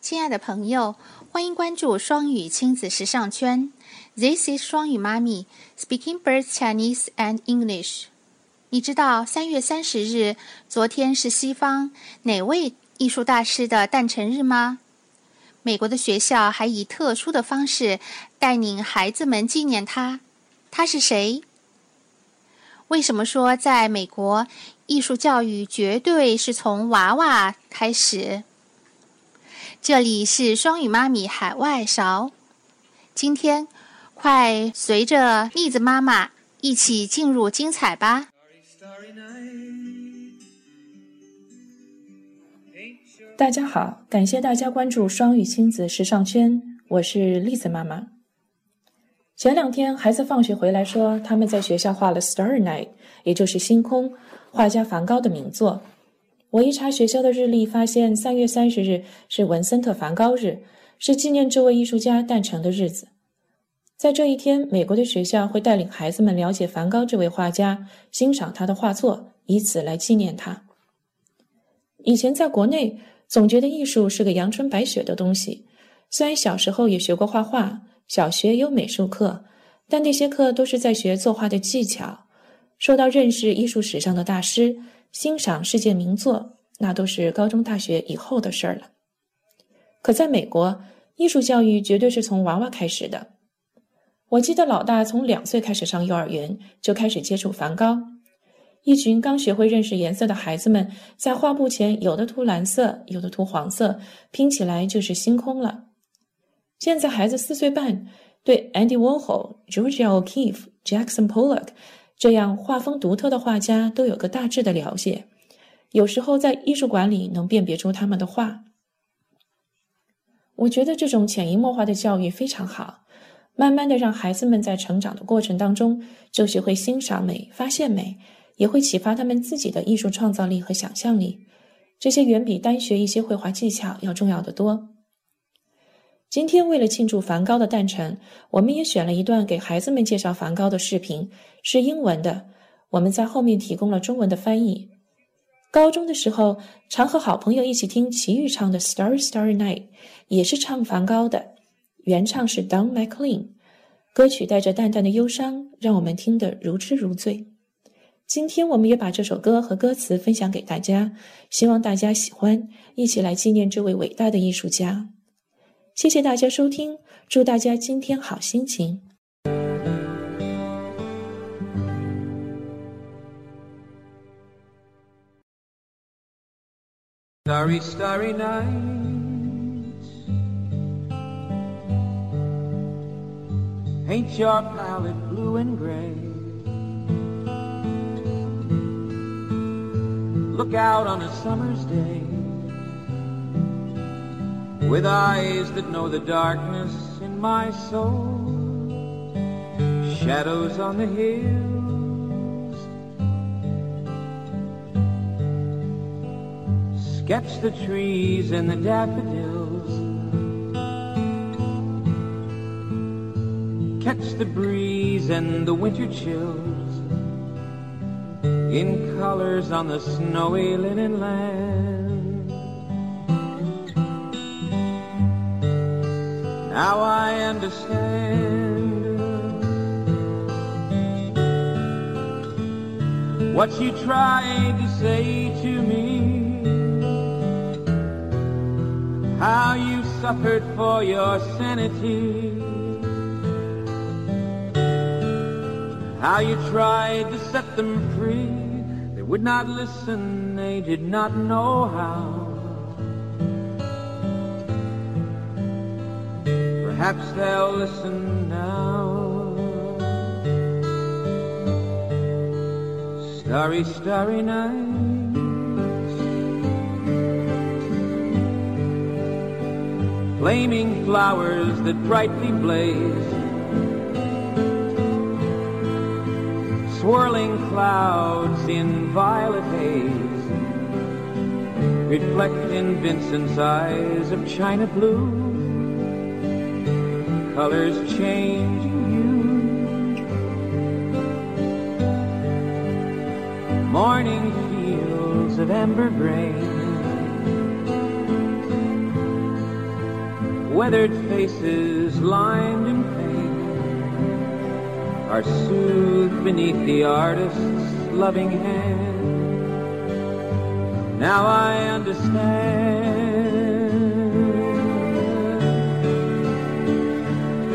亲爱的朋友，欢迎关注双语亲子时尚圈。This is 双语妈咪 speaking both Chinese and English。你知道三月三十日，昨天是西方哪位艺术大师的诞辰日吗？美国的学校还以特殊的方式带领孩子们纪念他。他是谁？为什么说在美国艺术教育绝对是从娃娃开始？这里是双语妈咪海外勺，今天快随着栗子妈妈一起进入精彩吧！大家好，感谢大家关注双语亲子时尚圈，我是栗子妈妈。前两天孩子放学回来，说他们在学校画了《Starry Night》，也就是星空，画家梵高的名作。我一查学校的日历，发现三月三十日是文森特·梵高日，是纪念这位艺术家诞辰的日子。在这一天，美国的学校会带领孩子们了解梵高这位画家，欣赏他的画作，以此来纪念他。以前在国内，总觉得艺术是个阳春白雪的东西。虽然小时候也学过画画，小学有美术课，但那些课都是在学作画的技巧。说到认识艺术史上的大师。欣赏世界名作，那都是高中、大学以后的事儿了。可在美国，艺术教育绝对是从娃娃开始的。我记得老大从两岁开始上幼儿园，就开始接触梵高。一群刚学会认识颜色的孩子们，在画布前，有的涂蓝色，有的涂黄色，拼起来就是星空了。现在孩子四岁半，对 Andy Warhol、Georgia O'Keeffe、Jackson Pollock。这样画风独特的画家都有个大致的了解，有时候在艺术馆里能辨别出他们的画。我觉得这种潜移默化的教育非常好，慢慢的让孩子们在成长的过程当中就学会欣赏美、发现美，也会启发他们自己的艺术创造力和想象力。这些远比单学一些绘画技巧要重要的多。今天为了庆祝梵高的诞辰，我们也选了一段给孩子们介绍梵高的视频，是英文的。我们在后面提供了中文的翻译。高中的时候，常和好朋友一起听齐豫唱的《Star Starry Night》，也是唱梵高的，原唱是 Don McLean。歌曲带着淡淡的忧伤，让我们听得如痴如醉。今天我们也把这首歌和歌词分享给大家，希望大家喜欢，一起来纪念这位伟大的艺术家。谢谢大家收听，祝大家今天好心情。Starry, starry night. Paint your palette blue and gray. Look out on a summer's day. With eyes that know the darkness in my soul. Shadows on the hills. Sketch the trees and the daffodils. Catch the breeze and the winter chills in colors on the snowy linen land. Now I understand what you tried to say to me. How you suffered for your sanity. How you tried to set them free. They would not listen, they did not know how. Perhaps they'll listen now. Starry, starry nights. Flaming flowers that brightly blaze. Swirling clouds in violet haze. Reflect in Vincent's eyes of china blue colors changing hue. Morning fields of amber grain, weathered faces lined in pain are soothed beneath the artist's loving hand. Now I understand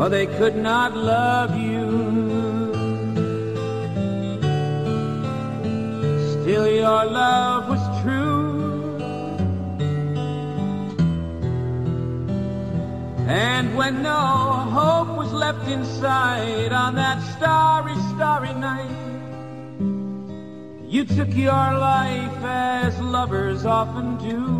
For they could not love you. Still your love was true. And when no hope was left inside on that starry, starry night, you took your life as lovers often do.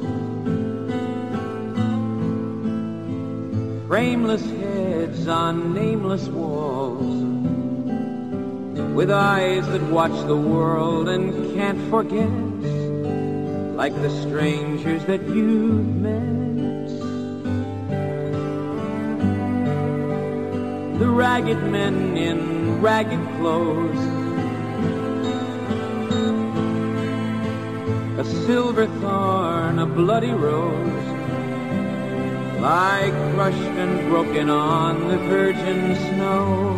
Frameless heads on nameless walls. With eyes that watch the world and can't forget. Like the strangers that you've met. The ragged men in ragged clothes a silver thorn, a bloody rose, lie crushed and broken on the virgin snow.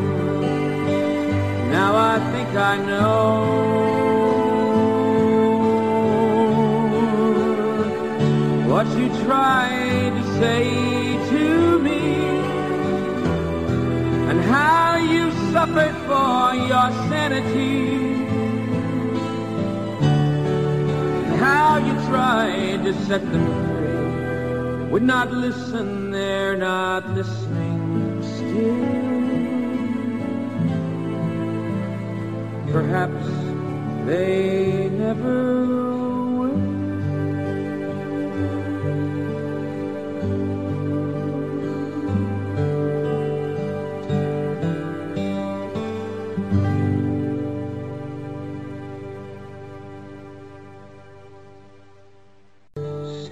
Now I think I know what you tried to say to me, and how you suffered for your sanity. and how you tried to set them. Would not listen, they're not listening still. Perhaps they never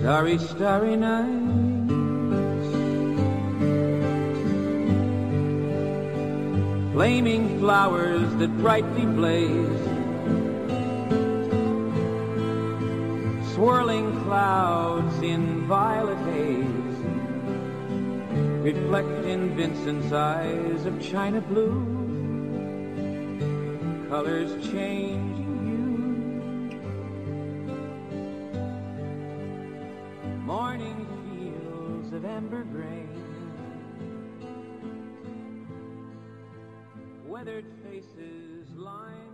Starry, starry night. Flaming flowers that brightly blaze. Swirling clouds in violet haze. Reflect in Vincent's eyes of china blue. Colors changing Weathered faces lined